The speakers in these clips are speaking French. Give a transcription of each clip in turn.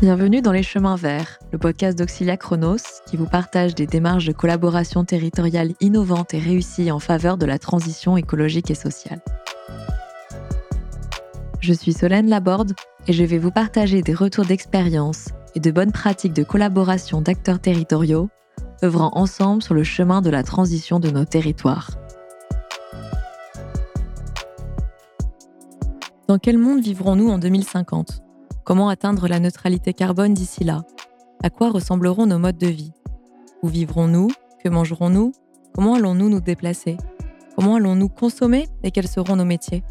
Bienvenue dans Les Chemins Verts, le podcast d'Auxilia Chronos qui vous partage des démarches de collaboration territoriale innovantes et réussies en faveur de la transition écologique et sociale. Je suis Solène Laborde et je vais vous partager des retours d'expérience et de bonnes pratiques de collaboration d'acteurs territoriaux œuvrant ensemble sur le chemin de la transition de nos territoires. Dans quel monde vivrons-nous en 2050 Comment atteindre la neutralité carbone d'ici là? À quoi ressembleront nos modes de vie? Où vivrons-nous? Que mangerons-nous? Comment allons-nous nous déplacer? Comment allons-nous consommer? Et quels seront nos métiers?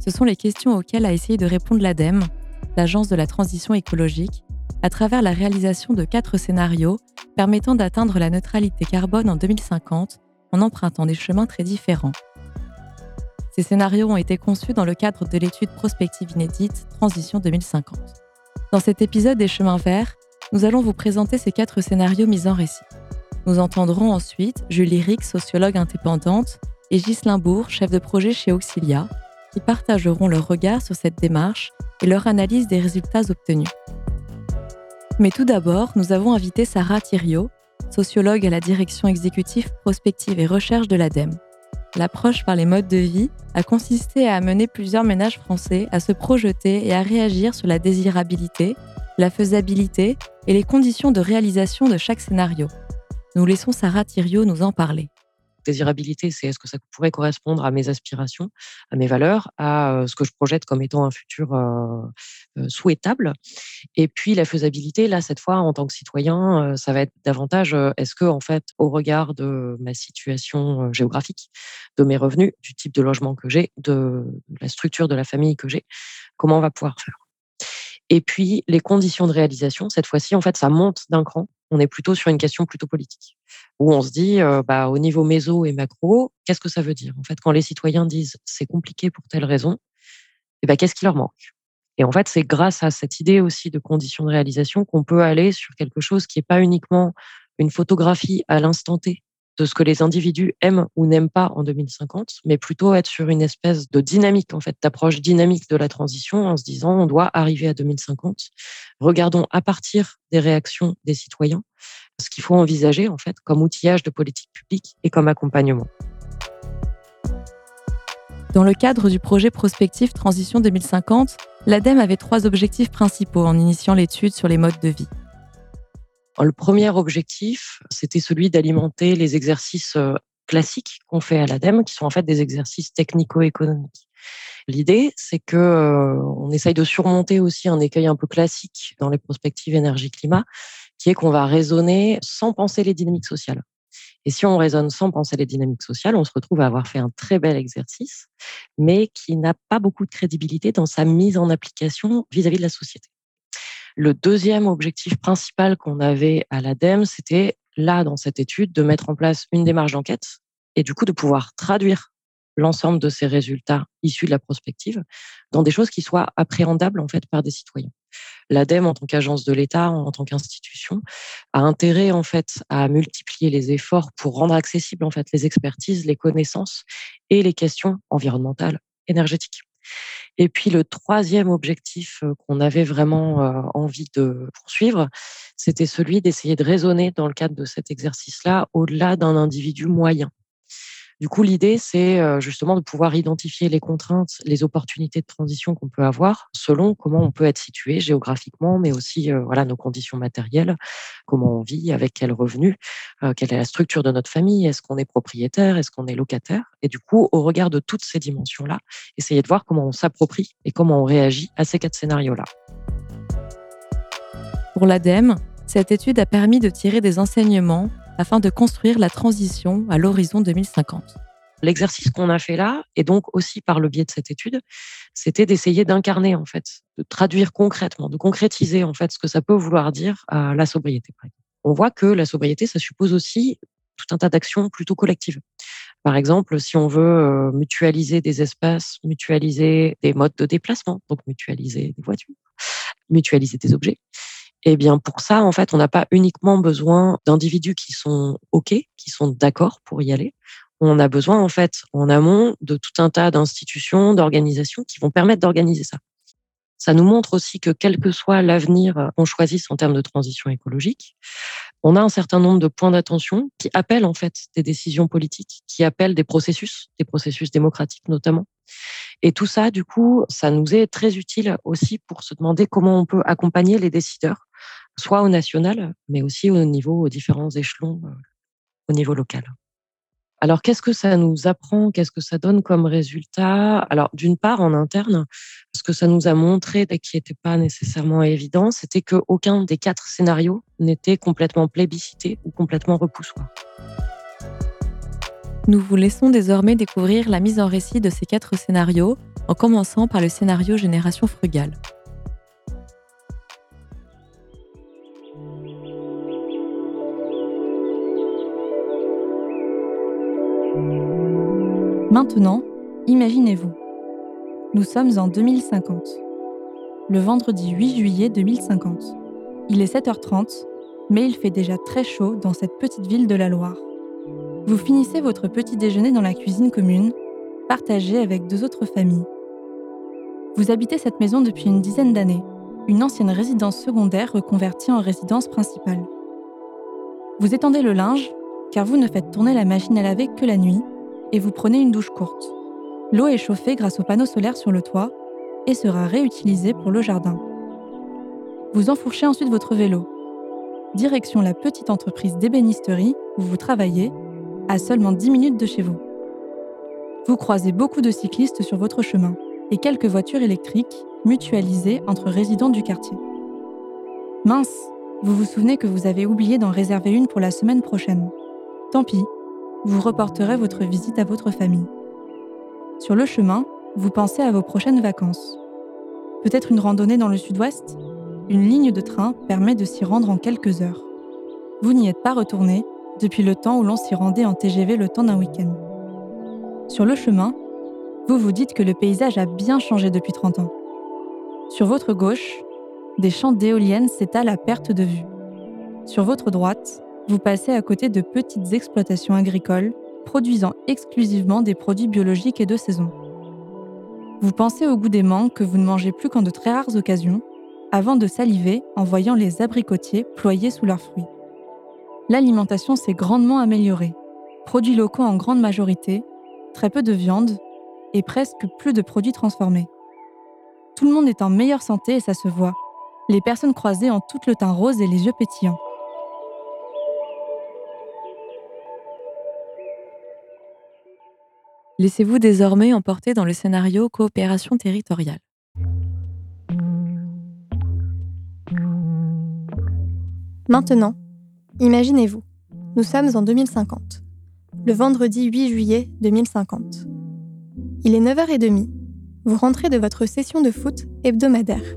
Ce sont les questions auxquelles a essayé de répondre l'ADEME, l'Agence de la transition écologique, à travers la réalisation de quatre scénarios permettant d'atteindre la neutralité carbone en 2050 en empruntant des chemins très différents. Ces scénarios ont été conçus dans le cadre de l'étude prospective inédite Transition 2050. Dans cet épisode des chemins verts, nous allons vous présenter ces quatre scénarios mis en récit. Nous entendrons ensuite Julie Rick, sociologue indépendante, et Ghislain Bourg, chef de projet chez Auxilia, qui partageront leur regard sur cette démarche et leur analyse des résultats obtenus. Mais tout d'abord, nous avons invité Sarah Thiriot, sociologue à la direction exécutive prospective et recherche de l'ADEME. L'approche par les modes de vie a consisté à amener plusieurs ménages français à se projeter et à réagir sur la désirabilité, la faisabilité et les conditions de réalisation de chaque scénario. Nous laissons Sarah Thiriot nous en parler désirabilité, c'est est-ce que ça pourrait correspondre à mes aspirations, à mes valeurs, à ce que je projette comme étant un futur souhaitable. Et puis la faisabilité, là, cette fois, en tant que citoyen, ça va être davantage est-ce que, en fait, au regard de ma situation géographique, de mes revenus, du type de logement que j'ai, de la structure de la famille que j'ai, comment on va pouvoir faire? Et puis les conditions de réalisation, cette fois-ci, en fait, ça monte d'un cran. On est plutôt sur une question plutôt politique, où on se dit, bah, au niveau méso et macro, qu'est-ce que ça veut dire? En fait, quand les citoyens disent c'est compliqué pour telle raison, eh ben, qu'est-ce qui leur manque? Et en fait, c'est grâce à cette idée aussi de conditions de réalisation qu'on peut aller sur quelque chose qui n'est pas uniquement une photographie à l'instant T de ce que les individus aiment ou n'aiment pas en 2050, mais plutôt être sur une espèce de dynamique, en fait, d'approche dynamique de la transition en se disant on doit arriver à 2050. Regardons à partir des réactions des citoyens ce qu'il faut envisager, en fait, comme outillage de politique publique et comme accompagnement. Dans le cadre du projet prospectif Transition 2050, l'ADEME avait trois objectifs principaux en initiant l'étude sur les modes de vie. Le premier objectif, c'était celui d'alimenter les exercices euh, classiques qu'on fait à l'ADEME, qui sont en fait des exercices technico-économiques. L'idée, c'est que euh, on essaye de surmonter aussi un écueil un peu classique dans les prospectives énergie-climat, qui est qu'on va raisonner sans penser les dynamiques sociales. Et si on raisonne sans penser les dynamiques sociales, on se retrouve à avoir fait un très bel exercice, mais qui n'a pas beaucoup de crédibilité dans sa mise en application vis à -vis de la société. Le deuxième objectif principal qu'on avait à l'ADEME, c'était là, dans cette étude, de mettre en place une démarche d'enquête et du coup de pouvoir traduire l'ensemble de ces résultats issus de la prospective dans des choses qui soient appréhendables en fait par des citoyens. L'ADEME, en tant qu'agence de l'État, en tant qu'institution, a intérêt en fait à multiplier les efforts pour rendre accessibles en fait les expertises, les connaissances et les questions environnementales, énergétiques. Et puis le troisième objectif qu'on avait vraiment envie de poursuivre, c'était celui d'essayer de raisonner dans le cadre de cet exercice-là au-delà d'un individu moyen. Du coup, l'idée, c'est justement de pouvoir identifier les contraintes, les opportunités de transition qu'on peut avoir selon comment on peut être situé géographiquement, mais aussi voilà nos conditions matérielles, comment on vit, avec quel revenu, quelle est la structure de notre famille, est-ce qu'on est propriétaire, est-ce qu'on est locataire. Et du coup, au regard de toutes ces dimensions-là, essayer de voir comment on s'approprie et comment on réagit à ces quatre scénarios-là. Pour l'ADEME, cette étude a permis de tirer des enseignements afin de construire la transition à l'horizon 2050. L'exercice qu'on a fait là, et donc aussi par le biais de cette étude, c'était d'essayer d'incarner en fait, de traduire concrètement, de concrétiser en fait ce que ça peut vouloir dire la sobriété. On voit que la sobriété, ça suppose aussi tout un tas d'actions plutôt collectives. Par exemple, si on veut euh, mutualiser des espaces, mutualiser des modes de déplacement, donc mutualiser des voitures, mutualiser des objets, eh bien, pour ça, en fait, on n'a pas uniquement besoin d'individus qui sont OK, qui sont d'accord pour y aller. On a besoin, en fait, en amont, de tout un tas d'institutions, d'organisations qui vont permettre d'organiser ça. Ça nous montre aussi que quel que soit l'avenir qu'on choisisse en termes de transition écologique, on a un certain nombre de points d'attention qui appellent en fait des décisions politiques, qui appellent des processus, des processus démocratiques notamment. Et tout ça, du coup, ça nous est très utile aussi pour se demander comment on peut accompagner les décideurs, soit au national, mais aussi au niveau, aux différents échelons, euh, au niveau local. Alors, qu'est-ce que ça nous apprend? Qu'est-ce que ça donne comme résultat? Alors, d'une part, en interne, ce que ça nous a montré, qui n'était pas nécessairement évident, c'était qu'aucun des quatre scénarios n'était complètement plébiscité ou complètement repoussoir. Nous vous laissons désormais découvrir la mise en récit de ces quatre scénarios, en commençant par le scénario Génération frugale. Maintenant, imaginez-vous. Nous sommes en 2050. Le vendredi 8 juillet 2050. Il est 7h30, mais il fait déjà très chaud dans cette petite ville de la Loire. Vous finissez votre petit déjeuner dans la cuisine commune, partagée avec deux autres familles. Vous habitez cette maison depuis une dizaine d'années, une ancienne résidence secondaire reconvertie en résidence principale. Vous étendez le linge, car vous ne faites tourner la machine à laver que la nuit, et vous prenez une douche courte. L'eau est chauffée grâce aux panneaux solaires sur le toit et sera réutilisée pour le jardin. Vous enfourchez ensuite votre vélo. Direction la petite entreprise d'ébénisterie où vous travaillez, à seulement 10 minutes de chez vous. Vous croisez beaucoup de cyclistes sur votre chemin et quelques voitures électriques mutualisées entre résidents du quartier. Mince, vous vous souvenez que vous avez oublié d'en réserver une pour la semaine prochaine. Tant pis, vous reporterez votre visite à votre famille. Sur le chemin, vous pensez à vos prochaines vacances. Peut-être une randonnée dans le sud-ouest? Une ligne de train permet de s'y rendre en quelques heures. Vous n'y êtes pas retourné depuis le temps où l'on s'y rendait en TGV le temps d'un week-end. Sur le chemin, vous vous dites que le paysage a bien changé depuis 30 ans. Sur votre gauche, des champs d'éoliennes s'étalent à perte de vue. Sur votre droite, vous passez à côté de petites exploitations agricoles produisant exclusivement des produits biologiques et de saison. Vous pensez au goût des mangues que vous ne mangez plus qu'en de très rares occasions, avant de saliver en voyant les abricotiers ployés sous leurs fruits. L'alimentation s'est grandement améliorée. Produits locaux en grande majorité, très peu de viande et presque plus de produits transformés. Tout le monde est en meilleure santé et ça se voit. Les personnes croisées ont toutes le teint rose et les yeux pétillants. Laissez-vous désormais emporter dans le scénario coopération territoriale. Maintenant, imaginez-vous, nous sommes en 2050, le vendredi 8 juillet 2050. Il est 9h30, vous rentrez de votre session de foot hebdomadaire.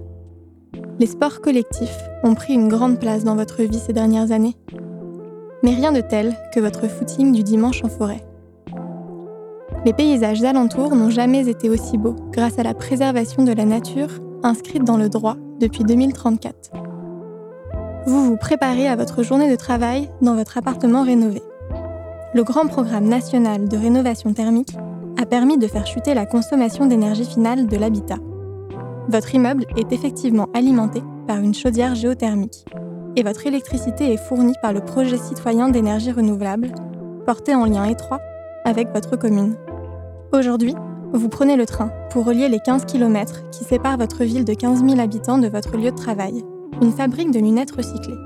Les sports collectifs ont pris une grande place dans votre vie ces dernières années, mais rien de tel que votre footing du dimanche en forêt. Les paysages alentours n'ont jamais été aussi beaux grâce à la préservation de la nature inscrite dans le droit depuis 2034. Vous vous préparez à votre journée de travail dans votre appartement rénové. Le grand programme national de rénovation thermique a permis de faire chuter la consommation d'énergie finale de l'habitat. Votre immeuble est effectivement alimenté par une chaudière géothermique et votre électricité est fournie par le projet citoyen d'énergie renouvelable, porté en lien étroit avec votre commune. Aujourd'hui, vous prenez le train pour relier les 15 km qui séparent votre ville de 15 000 habitants de votre lieu de travail, une fabrique de lunettes recyclées.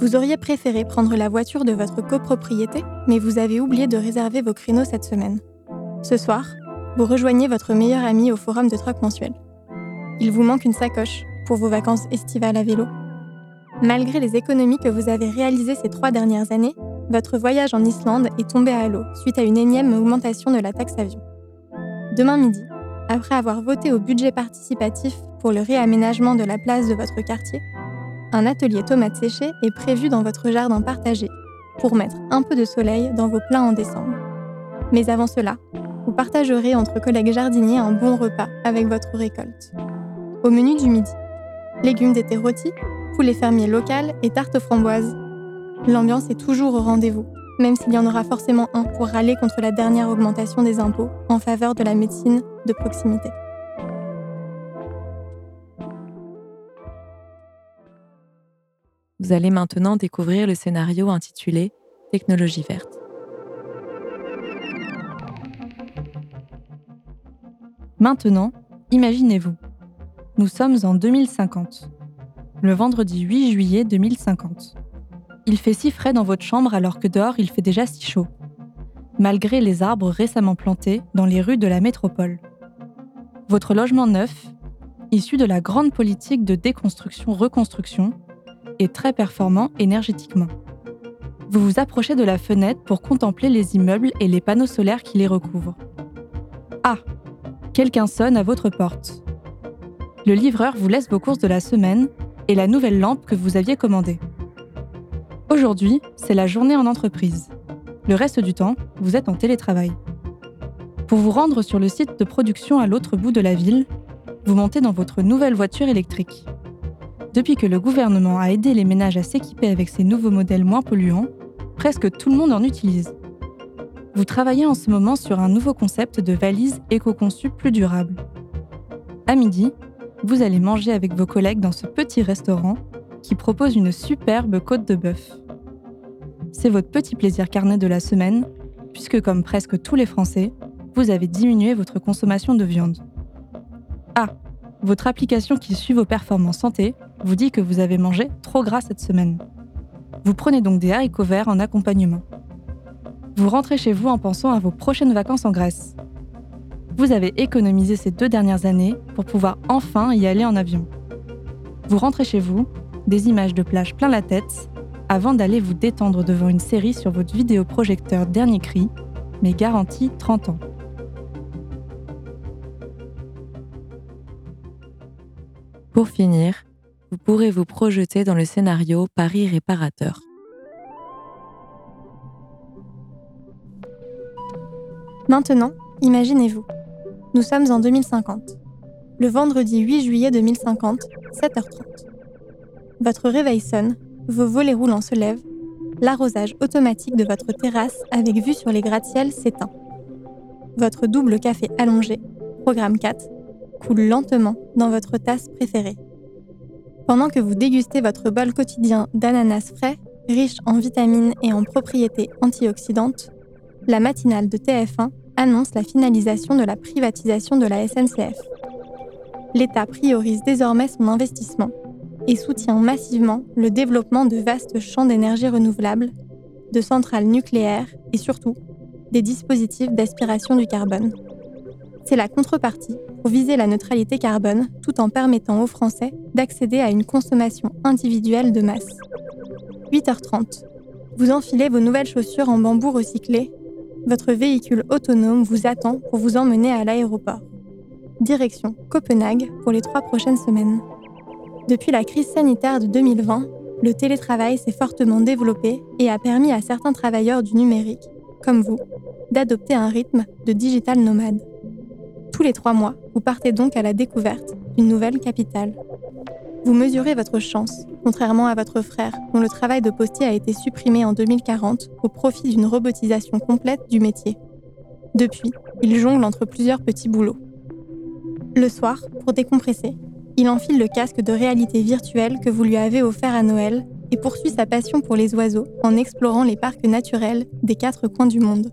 Vous auriez préféré prendre la voiture de votre copropriété, mais vous avez oublié de réserver vos créneaux cette semaine. Ce soir, vous rejoignez votre meilleur ami au forum de troc mensuel. Il vous manque une sacoche pour vos vacances estivales à vélo. Malgré les économies que vous avez réalisées ces trois dernières années, votre voyage en Islande est tombé à l'eau suite à une énième augmentation de la taxe avion. Demain midi, après avoir voté au budget participatif pour le réaménagement de la place de votre quartier, un atelier tomates séchées est prévu dans votre jardin partagé pour mettre un peu de soleil dans vos plats en décembre. Mais avant cela, vous partagerez entre collègues jardiniers un bon repas avec votre récolte. Au menu du midi, légumes d'été rôtis, poulet fermier local et tarte aux framboises l'ambiance est toujours au rendez-vous, même s'il y en aura forcément un pour râler contre la dernière augmentation des impôts en faveur de la médecine de proximité. Vous allez maintenant découvrir le scénario intitulé Technologie verte. Maintenant, imaginez-vous. Nous sommes en 2050. Le vendredi 8 juillet 2050. Il fait si frais dans votre chambre alors que dehors il fait déjà si chaud. Malgré les arbres récemment plantés dans les rues de la métropole. Votre logement neuf, issu de la grande politique de déconstruction-reconstruction, est très performant énergétiquement. Vous vous approchez de la fenêtre pour contempler les immeubles et les panneaux solaires qui les recouvrent. Ah Quelqu'un sonne à votre porte. Le livreur vous laisse vos courses de la semaine et la nouvelle lampe que vous aviez commandée. Aujourd'hui, c'est la journée en entreprise. Le reste du temps, vous êtes en télétravail. Pour vous rendre sur le site de production à l'autre bout de la ville, vous montez dans votre nouvelle voiture électrique. Depuis que le gouvernement a aidé les ménages à s'équiper avec ces nouveaux modèles moins polluants, presque tout le monde en utilise. Vous travaillez en ce moment sur un nouveau concept de valise éco-conçue plus durable. À midi, vous allez manger avec vos collègues dans ce petit restaurant qui propose une superbe côte de bœuf. C'est votre petit plaisir carnet de la semaine, puisque comme presque tous les Français, vous avez diminué votre consommation de viande. Ah, votre application qui suit vos performances santé vous dit que vous avez mangé trop gras cette semaine. Vous prenez donc des haricots verts en accompagnement. Vous rentrez chez vous en pensant à vos prochaines vacances en Grèce. Vous avez économisé ces deux dernières années pour pouvoir enfin y aller en avion. Vous rentrez chez vous, des images de plage plein la tête, avant d'aller vous détendre devant une série sur votre vidéoprojecteur dernier cri, mais garantie 30 ans. Pour finir, vous pourrez vous projeter dans le scénario Paris réparateur. Maintenant, imaginez-vous. Nous sommes en 2050. Le vendredi 8 juillet 2050, 7h30. Votre réveil sonne, vos volets roulants se lèvent, l'arrosage automatique de votre terrasse avec vue sur les gratte-ciels s'éteint. Votre double café allongé, programme 4, coule lentement dans votre tasse préférée. Pendant que vous dégustez votre bol quotidien d'ananas frais, riche en vitamines et en propriétés antioxydantes, la matinale de TF1 annonce la finalisation de la privatisation de la SNCF. L'État priorise désormais son investissement et soutient massivement le développement de vastes champs d'énergie renouvelable, de centrales nucléaires et surtout des dispositifs d'aspiration du carbone. C'est la contrepartie pour viser la neutralité carbone tout en permettant aux Français d'accéder à une consommation individuelle de masse. 8h30. Vous enfilez vos nouvelles chaussures en bambou recyclé votre véhicule autonome vous attend pour vous emmener à l'aéroport. Direction Copenhague pour les trois prochaines semaines. Depuis la crise sanitaire de 2020, le télétravail s'est fortement développé et a permis à certains travailleurs du numérique, comme vous, d'adopter un rythme de digital nomade. Tous les trois mois, vous partez donc à la découverte d'une nouvelle capitale. Vous mesurez votre chance, contrairement à votre frère, dont le travail de postier a été supprimé en 2040 au profit d'une robotisation complète du métier. Depuis, il jongle entre plusieurs petits boulots. Le soir, pour décompresser, il enfile le casque de réalité virtuelle que vous lui avez offert à Noël et poursuit sa passion pour les oiseaux en explorant les parcs naturels des quatre coins du monde.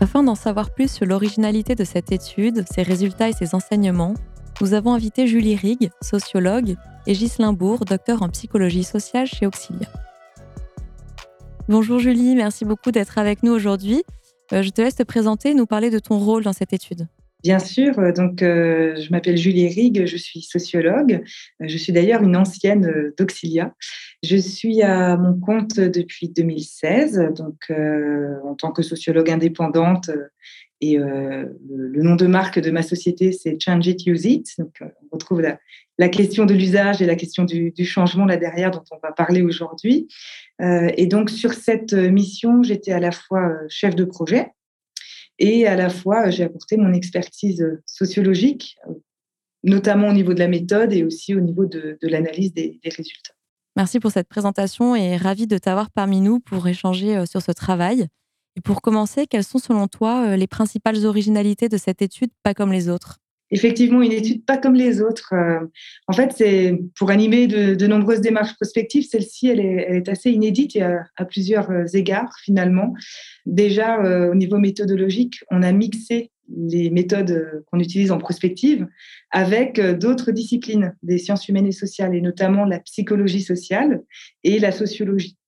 Afin d'en savoir plus sur l'originalité de cette étude, ses résultats et ses enseignements, nous avons invité Julie Rigg, sociologue, et Ghislain Bourg, docteur en psychologie sociale chez Auxilia. Bonjour Julie, merci beaucoup d'être avec nous aujourd'hui. Euh, je te laisse te présenter et nous parler de ton rôle dans cette étude. Bien sûr, euh, donc euh, je m'appelle Julie Rigg, je suis sociologue. Je suis d'ailleurs une ancienne d'Auxilia. Je suis à mon compte depuis 2016, donc en tant que sociologue indépendante. Et le, nom de marque de ma société, c'est Change It, Use It. On retrouve la, question de l'usage et la question du, changement là derrière dont on va parler aujourd'hui. et donc sur cette mission, j'étais à la fois chef de projet et à la fois, j'ai apporté mon expertise sociologique, notamment au niveau de la méthode et aussi au niveau de, l'analyse des, résultats. Merci pour cette présentation et ravi de t'avoir parmi nous pour échanger euh, sur ce travail. Et pour commencer, quelles sont selon toi les principales originalités de cette étude pas comme les autres? Effectivement une étude pas comme les autres. Euh, en fait, c'est pour animer de, nombreuses démarches prospectives. Celle-ci, elle est, assez inédite et à, plusieurs euh, égards finalement. Déjà, euh, au niveau méthodologique, on a mixé les méthodes qu'on utilise en prospective avec d'autres disciplines des sciences humaines et sociales, et notamment la psychologie sociale et la sociologie.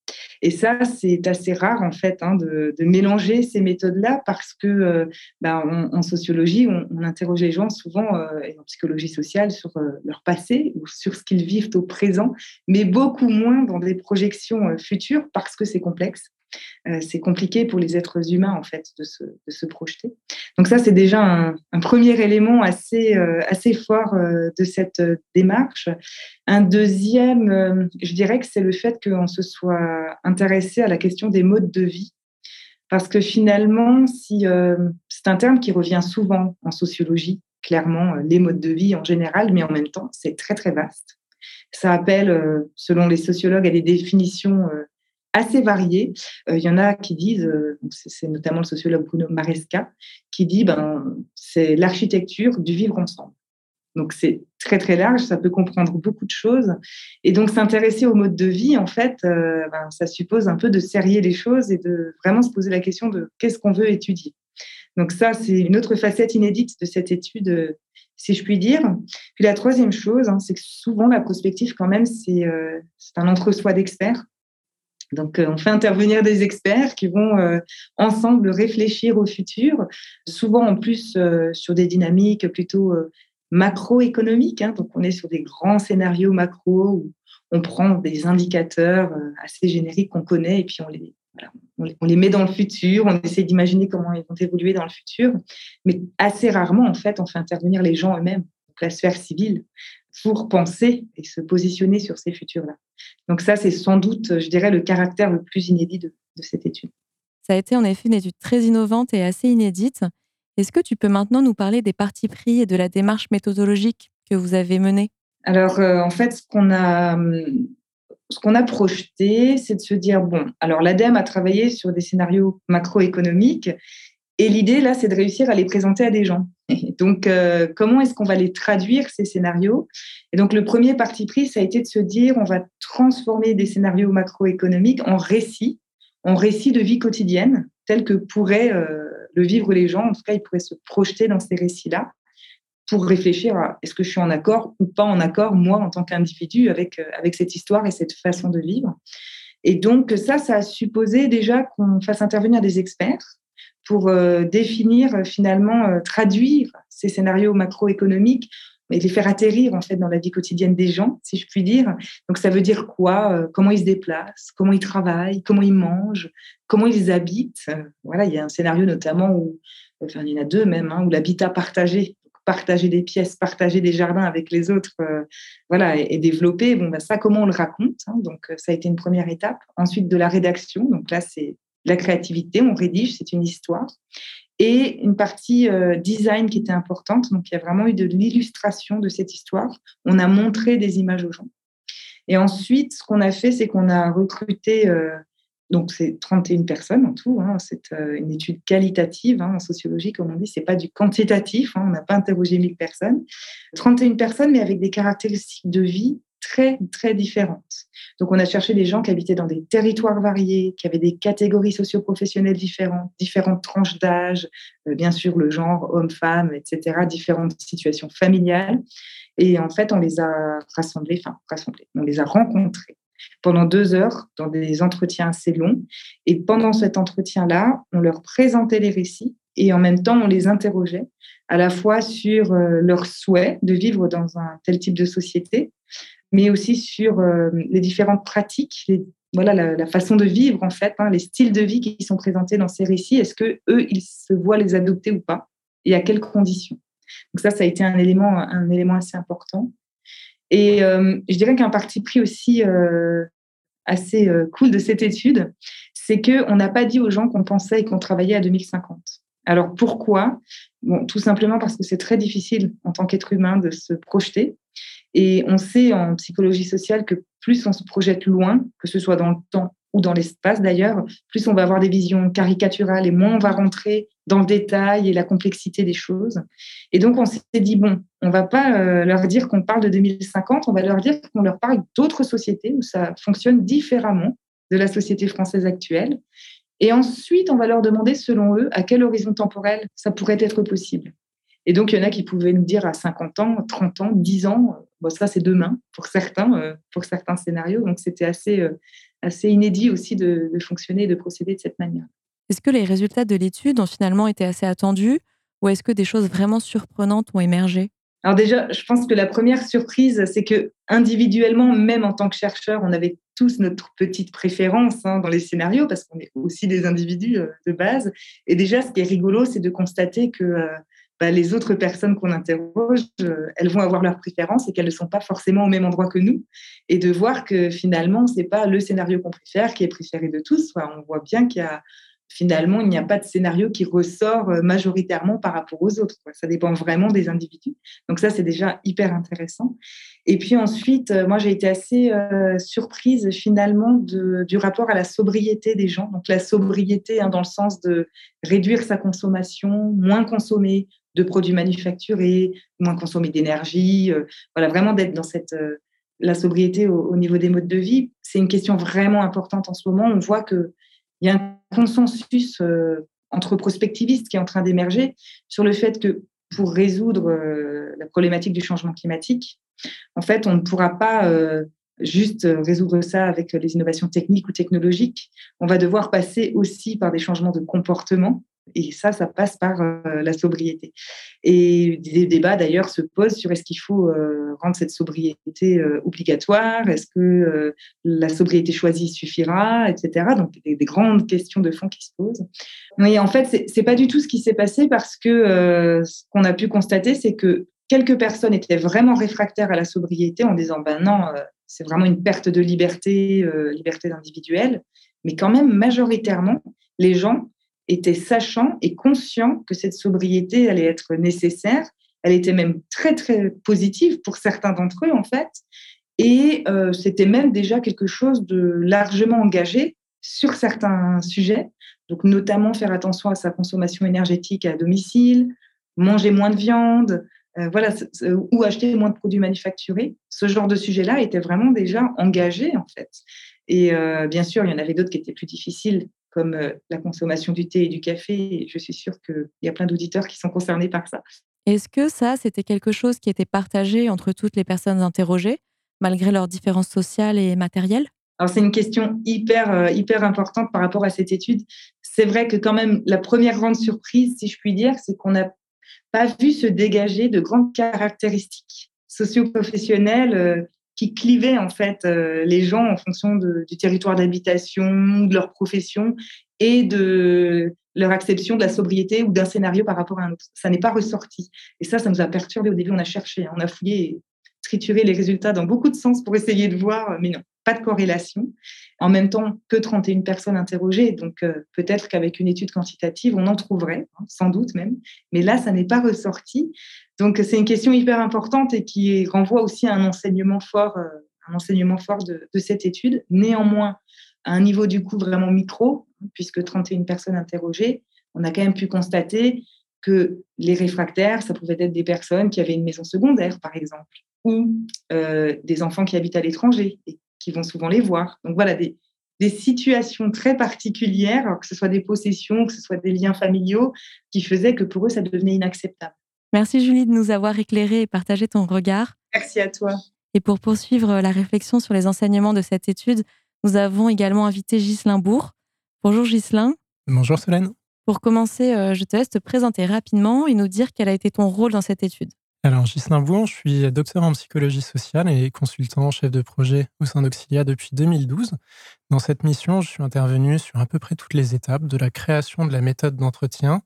Et ça, c'est assez rare en fait hein, de, mélanger ces méthodes-là parce que euh, bah, en sociologie, on, interroge les gens souvent euh, et en psychologie sociale sur euh, leur passé ou sur ce qu'ils vivent au présent, mais beaucoup moins dans des projections futures parce que c'est complexe c'est compliqué pour les êtres humains en fait de se, projeter. Donc ça, c'est déjà un, premier élément assez, euh, fort euh, de cette démarche. Un deuxième, je dirais que c'est le fait qu'on se soit intéressé à la question des modes de vie. Parce que finalement, si, c'est un terme qui revient souvent en sociologie, clairement, les modes de vie en général, mais en même temps, c'est très très vaste. Ça appelle, selon les sociologues, à des définitions assez variés. Euh, il y en a qui disent, euh, c'est notamment le sociologue Bruno Maresca, qui dit ben, c'est l'architecture du vivre ensemble. Donc c'est très très large, ça peut comprendre beaucoup de choses. Et donc s'intéresser au mode de vie, en fait, euh, ben, ça suppose un peu de serrer les choses et de vraiment se poser la question de qu'est-ce qu'on veut étudier. Donc ça, c'est une autre facette inédite de cette étude, si je puis dire. Puis la troisième chose, hein, c'est que souvent la prospective, quand même, c'est un entre-soi d'experts. Donc, euh, on fait intervenir des experts qui vont euh, ensemble réfléchir au futur, souvent en plus euh, sur des dynamiques plutôt macroéconomiques. Hein. donc, on est sur des grands scénarios macro où on prend des indicateurs assez génériques qu'on connaît et puis on les, met dans le futur, on essaie d'imaginer comment ils vont évoluer dans le futur. Mais assez rarement, en fait, on fait intervenir les gens eux-mêmes, la sphère civile, pour penser et se positionner sur ces futurs-là. Donc ça, c'est sans doute, je dirais, le caractère le plus inédit de, cette étude. Ça a été en effet une étude très innovante et assez inédite. Est-ce que tu peux maintenant nous parler des partis pris et de la démarche méthodologique que vous avez menée? Alors, euh, en fait, ce qu'on a, hum, ce qu'on a projeté, c'est de se dire, bon, alors l'ADEME a travaillé sur des scénarios macroéconomiques et l'idée, là, c'est de réussir à les présenter à des gens. donc, euh, comment est-ce qu'on va les traduire, ces scénarios? Et donc, le premier parti pris, ça a été de se dire, on va transformer des scénarios macroéconomiques en récits, en récits de vie quotidienne, tels que pourraient euh, le vivre les gens. En tout cas, ils pourraient se projeter dans ces récits-là pour réfléchir à est-ce que je suis en accord ou pas en accord, moi, en tant qu'individu, avec, euh, avec cette histoire et cette façon de vivre? Et donc, ça, ça a supposé déjà qu'on fasse intervenir des experts pour euh, définir euh, finalement, euh, traduire ces scénarios macroéconomiques et les faire atterrir en fait dans la vie quotidienne des gens, si je puis dire. Donc ça veut dire quoi Comment ils se déplacent Comment ils travaillent Comment ils mangent Comment ils habitent Voilà, il y a un scénario notamment où, enfin il y en a deux même, hein, où l'habitat partagé, partager des pièces, partager des jardins avec les autres, voilà, et, développer. Bon, ben ça, comment on le raconte hein, Donc ça a été une première étape. Ensuite de la rédaction. Donc là, c'est la créativité, on rédige, c'est une histoire. Et une partie euh, design qui était importante. Donc, il y a vraiment eu de l'illustration de cette histoire. On a montré des images aux gens. Et ensuite, ce qu'on a fait, c'est qu'on a recruté, euh, donc c'est 31 personnes en tout, hein. c'est euh, une étude qualitative hein, en sociologie, comme on dit, c'est pas du quantitatif, hein. on n'a pas interrogé 1000 personnes. 31 personnes, mais avec des caractéristiques de vie très, très différentes. Donc, on a cherché des gens qui habitaient dans des territoires variés, qui avaient des catégories socio-professionnelles différentes, différentes tranches d'âge, euh, bien sûr le genre homme-femme, etc., différentes situations familiales. Et en fait, on les a rassemblés, enfin rassemblés, on les a rencontrés pendant deux heures dans des entretiens assez longs. Et pendant cet entretien-là, on leur présentait les récits et en même temps, on les interrogeait à la fois sur euh, leur souhait de vivre dans un tel type de société, mais aussi sur euh, les différentes pratiques, voilà, la, façon de vivre en fait, hein, les styles de vie qui sont présentés dans ces récits. Est-ce que eux, ils se voient les adopter ou pas? Et à quelles conditions? Donc ça, ça a été un élément, un élément assez important. Et euh, je dirais qu'un parti pris aussi euh, assez cool de cette étude, c'est que on n'a pas dit aux gens qu'on pensait et qu'on travaillait à 2050. Alors pourquoi? Bon, Tout simplement parce que c'est très difficile en tant qu'être humain de se projeter. Et on sait en psychologie sociale que plus on se projette loin, que ce soit dans le temps ou dans l'espace d'ailleurs, plus on va avoir des visions caricaturales et moins on va rentrer dans le détail et la complexité des choses. Et donc, on s'est dit, bon, on va pas euh, leur dire qu'on parle de 2050, on va leur dire qu'on leur parle d'autres sociétés où ça fonctionne différemment de la société française actuelle. Et ensuite, on va leur demander, selon eux, à quel horizon temporel ça pourrait être possible. Et donc, il y en a qui pouvaient nous dire à 50 ans, 30 ans, 10 ans, ça c'est demain pour certains, euh, pour certains scénarios. Donc, c'était assez, euh, assez inédit aussi de, de fonctionner et de procéder de cette manière. Est-ce que les résultats de l'étude ont finalement été assez attendus ou est-ce que des choses vraiment surprenantes ont émergé? Alors déjà, je pense que la première surprise, c'est que individuellement, même en tant que chercheur, on avait tous notre petite préférence hein, dans les scénarios parce qu'on est aussi des individus euh, de base. Et déjà, ce qui est rigolo, c'est de constater que euh, bah, les autres personnes qu'on interroge, euh, elles vont avoir leurs préférences et qu'elles ne sont pas forcément au même endroit que nous. Et de voir que finalement, c'est pas le scénario qu'on préfère qui est préféré de tous. on voit bien qu'il y a finalement, il n'y a pas de scénario qui ressort euh, majoritairement par rapport aux autres. Ça dépend vraiment des individus. Donc ça, c'est déjà hyper intéressant. Et puis ensuite, euh, moi, j'ai été assez euh, surprise finalement du rapport à la sobriété des gens. Donc la sobriété hein, dans le sens de réduire sa consommation, moins consommer de produits manufacturés, moins consommer d'énergie. voilà, vraiment d'être dans cette la sobriété au, au, niveau des modes de vie. C'est une question vraiment importante en ce moment. On voit que il y a un consensus euh, entre prospectivistes qui est en train d'émerger sur le fait que pour résoudre euh, la problématique du changement climatique, en fait, on ne pourra pas euh, juste résoudre ça avec les innovations techniques ou technologiques. On va devoir passer aussi par des changements de comportement et ça, ça passe par euh, la sobriété. Et des débats d'ailleurs se posent sur est-ce qu'il faut euh, rendre cette sobriété euh, obligatoire, est-ce que la sobriété choisie suffira, etc. Donc des, des, grandes questions de fond qui se posent. Mais en fait, c'est pas du tout ce qui s'est passé parce que ce qu'on a pu constater, c'est que quelques personnes étaient vraiment réfractaires à la sobriété en disant ben non, c'est vraiment une perte de liberté, liberté individuelle. Mais quand même, majoritairement, les gens était sachant et conscient que cette sobriété allait être nécessaire. Elle était même très, très positive pour certains d'entre eux, en fait. Et euh, c'était même déjà quelque chose de largement engagé sur certains sujets. Donc, notamment faire attention à sa consommation énergétique à domicile, manger moins de viande, euh, voilà, ou acheter moins de produits manufacturés. Ce genre de sujet-là était vraiment déjà engagé, en fait. Et euh, bien sûr, il y en avait d'autres qui étaient plus difficiles, comme euh, la consommation du thé et du café. je suis sûre qu'il y a plein d'auditeurs qui sont concernés par ça. Est-ce que ça, c'était quelque chose qui était partagé entre toutes les personnes interrogées, malgré leurs différences sociales et matérielles? Alors c'est une question hyper euh, hyper importante par rapport à cette étude. C'est vrai que quand même la première grande surprise, si je puis dire, c'est qu'on n'a pas vu se dégager de grandes caractéristiques socio-professionnelles euh, qui clivaient en fait euh, les gens en fonction du territoire d'habitation, de leur profession et de leur acception de la sobriété ou d'un scénario par rapport à un autre. Ça n'est pas ressorti. Et ça, ça nous a perturbé au début. On a cherché, on a fouillé, trituré les résultats dans beaucoup de sens pour essayer de voir, mais non, pas de corrélation. En même temps que 31 personnes interrogées, donc euh, peut-être qu'avec une étude quantitative, on en trouverait, hein, sans doute même. Mais là, ça n'est pas ressorti. Donc, c'est une question hyper importante et qui renvoie aussi à un enseignement fort, euh, un enseignement fort de, cette étude. Néanmoins, à un niveau du coup vraiment micro, puisque 31 personnes interrogées, on a quand même pu constater que les réfractaires, ça pouvait être des personnes qui avaient une maison secondaire, par exemple, ou euh, des enfants qui habitent à l'étranger qui vont souvent les voir. Donc voilà, des, des situations très particulières, que ce soit des possessions, que ce soit des liens familiaux, qui faisaient que pour eux, ça devenait inacceptable. Merci Julie de nous avoir éclairé et partagé ton regard. Merci à toi. Et pour poursuivre la réflexion sur les enseignements de cette étude, nous avons également invité Ghislain Bourg. Bonjour Ghislain. Bonjour Solène. Pour commencer, euh, je te laisse te présenter rapidement et nous dire quel a été ton rôle dans cette étude. Alors, Ghislain Bourg, je suis docteur en psychologie sociale et consultant chef de projet au sein d'Auxilia depuis 2012. Dans cette mission, je suis intervenu sur à peu près toutes les étapes, de la création de la méthode d'entretien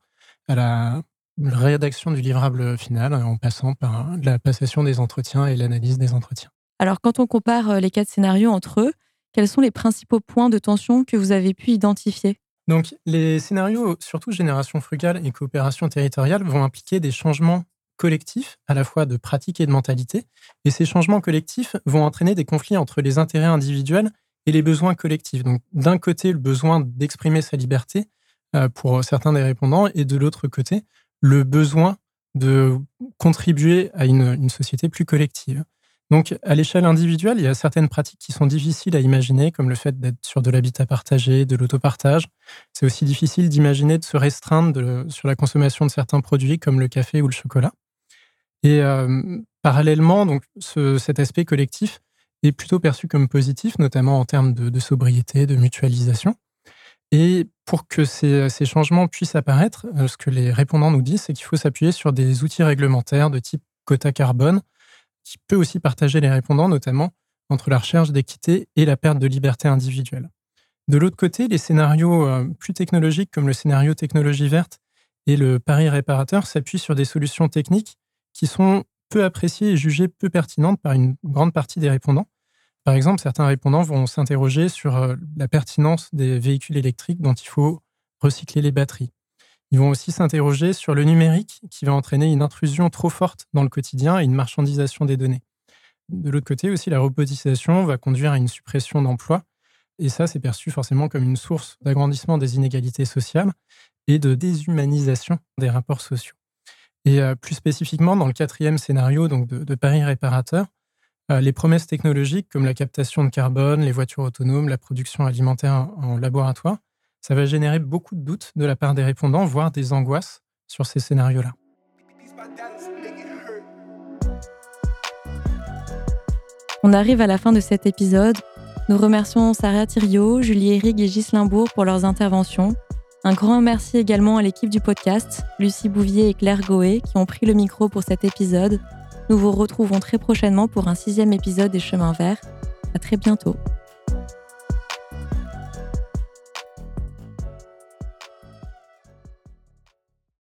à la rédaction du livrable final en passant par la passation des entretiens et l'analyse des entretiens. Alors, quand on compare euh, les quatre scénarios entre eux, quels sont les principaux points de tension que vous avez pu identifier? Donc, les scénarios, surtout génération frugale et coopération territoriale, vont impliquer des changements collectifs, à la fois de pratique et de mentalité. Et ces changements collectifs vont entraîner des conflits entre les intérêts individuels et les besoins collectifs. Donc, d'un côté, le besoin d'exprimer sa liberté euh, pour certains des répondants, et de l'autre côté, le besoin de contribuer à une, société plus collective. Donc, à l'échelle individuelle, il y a certaines pratiques qui sont difficiles à imaginer, comme le fait d'être sur de l'habitat partagé, de l'autopartage. C'est aussi difficile d'imaginer de se restreindre sur la consommation de certains produits, comme le café ou le chocolat. Et euh, parallèlement, donc, cet aspect collectif est plutôt perçu comme positif, notamment en termes de, sobriété, de mutualisation. Et pour que ces, changements puissent apparaître, euh, ce que les répondants nous disent, c'est qu'il faut s'appuyer sur des outils réglementaires de type quota carbone, qui peut aussi partager les répondants, notamment entre la recherche d'équité et la perte de liberté individuelle. De l'autre côté, les scénarios euh, plus technologiques, comme le scénario technologie verte et le pari réparateur, s'appuient sur des solutions techniques qui sont peu appréciées et jugées peu pertinentes par une grande partie des répondants. Par exemple, certains répondants vont s'interroger sur euh, la pertinence des véhicules électriques dont il faut recycler les batteries. Ils vont aussi s'interroger sur le numérique qui va entraîner une intrusion trop forte dans le quotidien et une marchandisation des données. De l'autre côté aussi, la robotisation va conduire à une suppression d'emplois. Et ça, c'est perçu forcément comme une source d'agrandissement des inégalités sociales et de déshumanisation des rapports sociaux. Et euh, plus spécifiquement, dans le quatrième scénario donc de, Paris réparateur, euh, les promesses technologiques comme la captation de carbone, les voitures autonomes, la production alimentaire en laboratoire, ça va générer beaucoup de doutes de la part des répondants, voire des angoisses sur ces scénarios-là. On arrive à la fin de cet épisode. Nous remercions Sarah Thiriot, Julie Hérig et Ghislain Bourg pour leurs interventions. Un grand merci également à l'équipe du podcast, Lucie Bouvier et Claire Goé, qui ont pris le micro pour cet épisode. Nous vous retrouvons très prochainement pour un sixième épisode des Chemins Verts. À très bientôt.